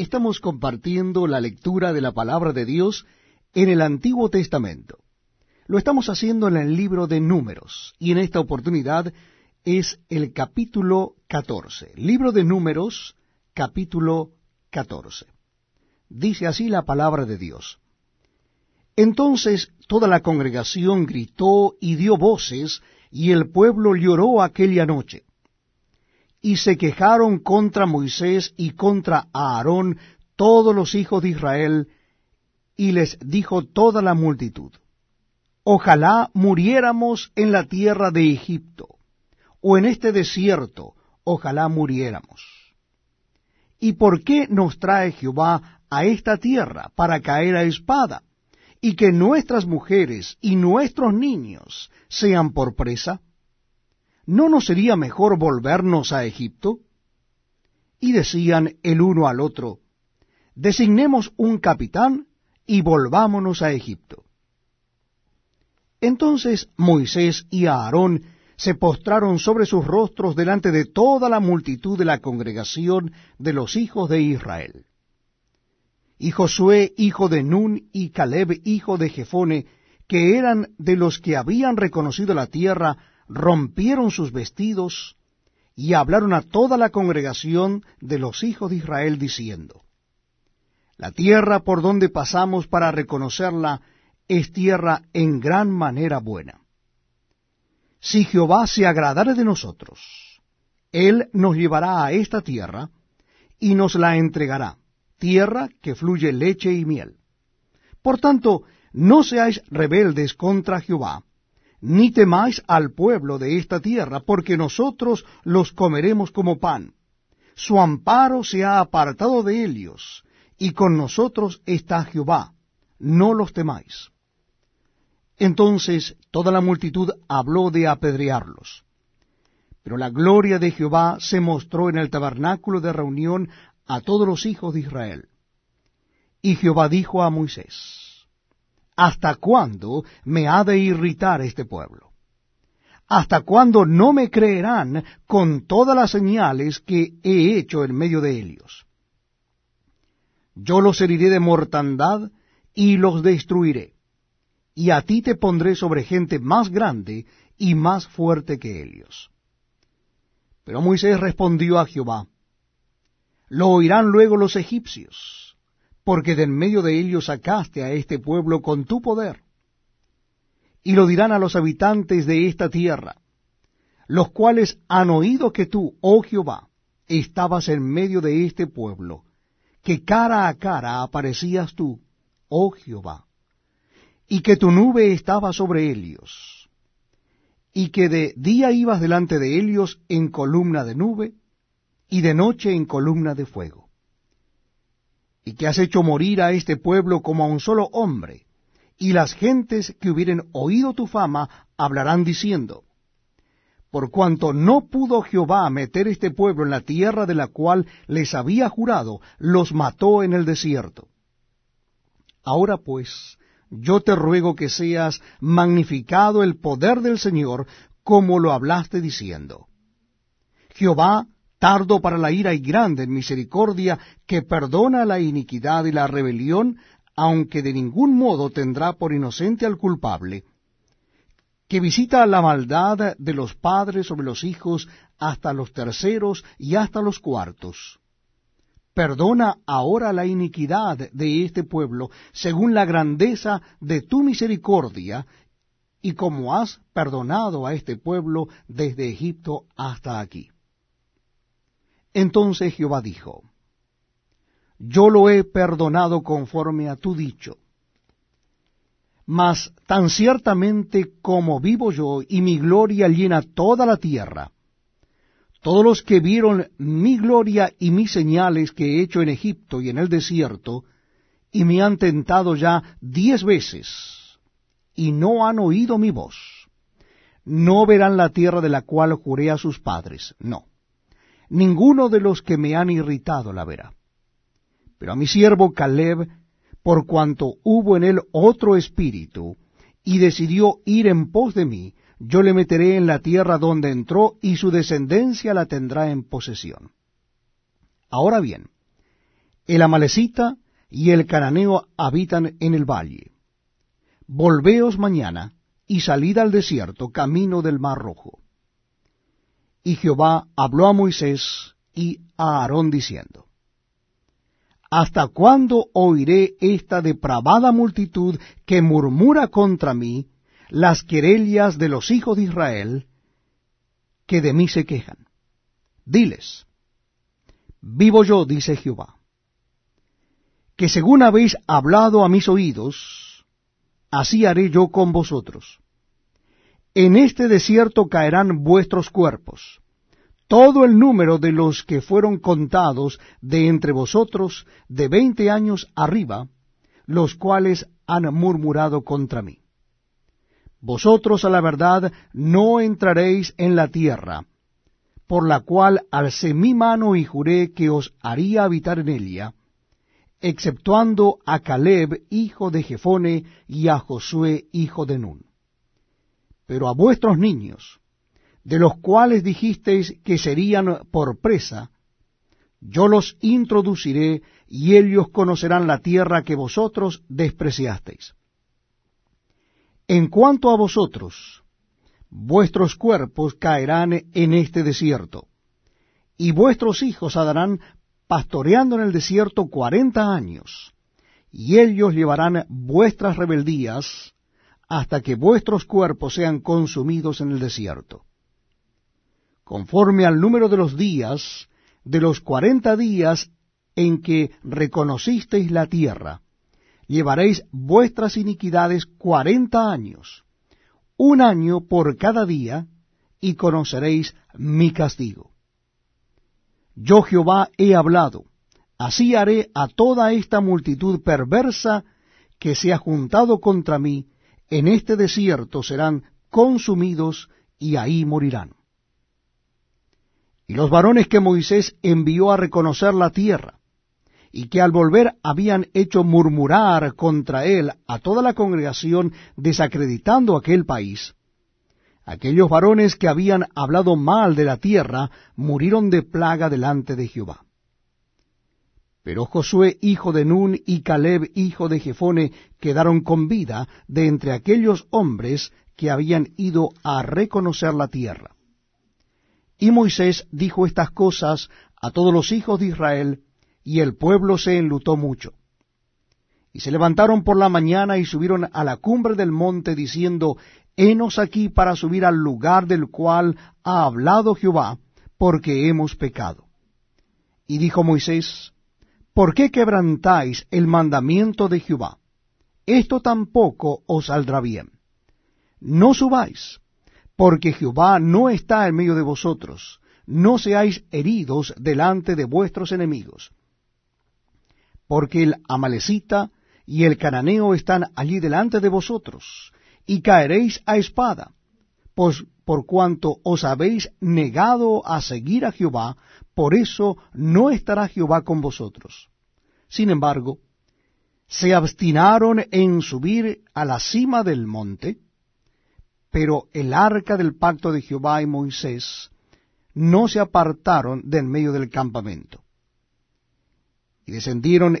Estamos compartiendo la lectura de la palabra de Dios en el Antiguo Testamento. Lo estamos haciendo en el libro de Números, y en esta oportunidad es el capítulo 14. Libro de Números, capítulo 14. Dice así la palabra de Dios. Entonces toda la congregación gritó y dio voces, y el pueblo lloró aquella noche. Y se quejaron contra Moisés y contra Aarón todos los hijos de Israel, y les dijo toda la multitud, Ojalá muriéramos en la tierra de Egipto, o en este desierto, ojalá muriéramos. ¿Y por qué nos trae Jehová a esta tierra para caer a espada, y que nuestras mujeres y nuestros niños sean por presa? ¿No nos sería mejor volvernos a Egipto? Y decían el uno al otro, designemos un capitán y volvámonos a Egipto. Entonces Moisés y Aarón se postraron sobre sus rostros delante de toda la multitud de la congregación de los hijos de Israel. Y Josué, hijo de Nun, y Caleb, hijo de Jefone, que eran de los que habían reconocido la tierra, rompieron sus vestidos y hablaron a toda la congregación de los hijos de Israel, diciendo, la tierra por donde pasamos para reconocerla es tierra en gran manera buena. Si Jehová se agradare de nosotros, Él nos llevará a esta tierra y nos la entregará, tierra que fluye leche y miel. Por tanto, no seáis rebeldes contra Jehová, ni temáis al pueblo de esta tierra, porque nosotros los comeremos como pan. Su amparo se ha apartado de ellos, y con nosotros está Jehová, no los temáis. Entonces toda la multitud habló de apedrearlos. Pero la gloria de Jehová se mostró en el tabernáculo de reunión a todos los hijos de Israel. Y Jehová dijo a Moisés, ¿Hasta cuándo me ha de irritar este pueblo? ¿Hasta cuándo no me creerán con todas las señales que he hecho en medio de ellos? yo los heriré de mortandad y los destruiré, y a ti te pondré sobre gente más grande y más fuerte que ellos. Pero Moisés respondió a Jehová, Lo oirán luego los egipcios, porque de en medio de ellos sacaste a este pueblo con tu poder. Y lo dirán a los habitantes de esta tierra, los cuales han oído que tú, oh Jehová, estabas en medio de este pueblo, que cara a cara aparecías tú, oh Jehová, y que tu nube estaba sobre ellos, y que de día ibas delante de ellos en columna de nube, y de noche en columna de fuego, y que has hecho morir a este pueblo como a un solo hombre, y las gentes que hubieren oído tu fama hablarán diciendo, por cuanto no pudo Jehová meter este pueblo en la tierra de la cual les había jurado, los mató en el desierto. Ahora pues, yo te ruego que seas magnificado el poder del Señor, como lo hablaste diciendo. Jehová, tardo para la ira y grande en misericordia, que perdona la iniquidad y la rebelión, aunque de ningún modo tendrá por inocente al culpable, que visita la maldad de los padres sobre los hijos hasta los terceros y hasta los cuartos. Perdona ahora la iniquidad de este pueblo según la grandeza de tu misericordia, y como has perdonado a este pueblo desde Egipto hasta aquí. Entonces Jehová dijo, Yo lo he perdonado conforme a tu dicho mas tan ciertamente como vivo yo y mi gloria llena toda la tierra, todos los que vieron mi gloria y mis señales que he hecho en Egipto y en el desierto, y me han tentado ya diez veces, y no han oído mi voz, no verán la tierra de la cual juré a sus padres, no. Ninguno de los que me han irritado la verá. Pero a mi siervo Caleb por cuanto hubo en él otro espíritu, y decidió ir en pos de mí, yo le meteré en la tierra donde entró, y su descendencia la tendrá en posesión. Ahora bien, El amalecita y el cananeo habitan en el valle. Volveos mañana y salid al desierto, camino del mar rojo. Y Jehová habló a Moisés y a Aarón diciendo, ¿Hasta cuándo oiré esta depravada multitud que murmura contra mí las querellas de los hijos de Israel que de mí se quejan? Diles, vivo yo, dice Jehová, que según habéis hablado a mis oídos, así haré yo con vosotros. En este desierto caerán vuestros cuerpos, todo el número de los que fueron contados de entre vosotros de veinte años arriba, los cuales han murmurado contra mí. Vosotros a la verdad no entraréis en la tierra, por la cual alcé mi mano y juré que os haría habitar en ella, exceptuando a Caleb, hijo de Jefone, y a Josué, hijo de Nun. Pero a vuestros niños, de los cuales dijisteis que serían por presa, yo los introduciré y ellos conocerán la tierra que vosotros despreciasteis. En cuanto a vosotros, vuestros cuerpos caerán en este desierto, y vuestros hijos andarán pastoreando en el desierto cuarenta años, y ellos llevarán vuestras rebeldías hasta que vuestros cuerpos sean consumidos en el desierto conforme al número de los días, de los cuarenta días en que reconocisteis la tierra, llevaréis vuestras iniquidades cuarenta años, un año por cada día, y conoceréis mi castigo. Yo Jehová he hablado, así haré a toda esta multitud perversa que se ha juntado contra mí, en este desierto serán consumidos y ahí morirán. Y los varones que Moisés envió a reconocer la tierra, y que al volver habían hecho murmurar contra él a toda la congregación, desacreditando aquel país, aquellos varones que habían hablado mal de la tierra, murieron de plaga delante de Jehová. Pero Josué, hijo de Nun, y Caleb, hijo de Jefone, quedaron con vida de entre aquellos hombres que habían ido a reconocer la tierra. Y Moisés dijo estas cosas a todos los hijos de Israel, y el pueblo se enlutó mucho. Y se levantaron por la mañana y subieron a la cumbre del monte, diciendo, Henos aquí para subir al lugar del cual ha hablado Jehová, porque hemos pecado. Y dijo Moisés, ¿por qué quebrantáis el mandamiento de Jehová? Esto tampoco os saldrá bien. No subáis, porque Jehová no está en medio de vosotros, no seáis heridos delante de vuestros enemigos. Porque el amalecita y el cananeo están allí delante de vosotros, y caeréis a espada, pues por cuanto os habéis negado a seguir a Jehová, por eso no estará Jehová con vosotros. Sin embargo, se abstinaron en subir a la cima del monte, pero el arca del pacto de Jehová y Moisés no se apartaron de en medio del campamento. Y descendieron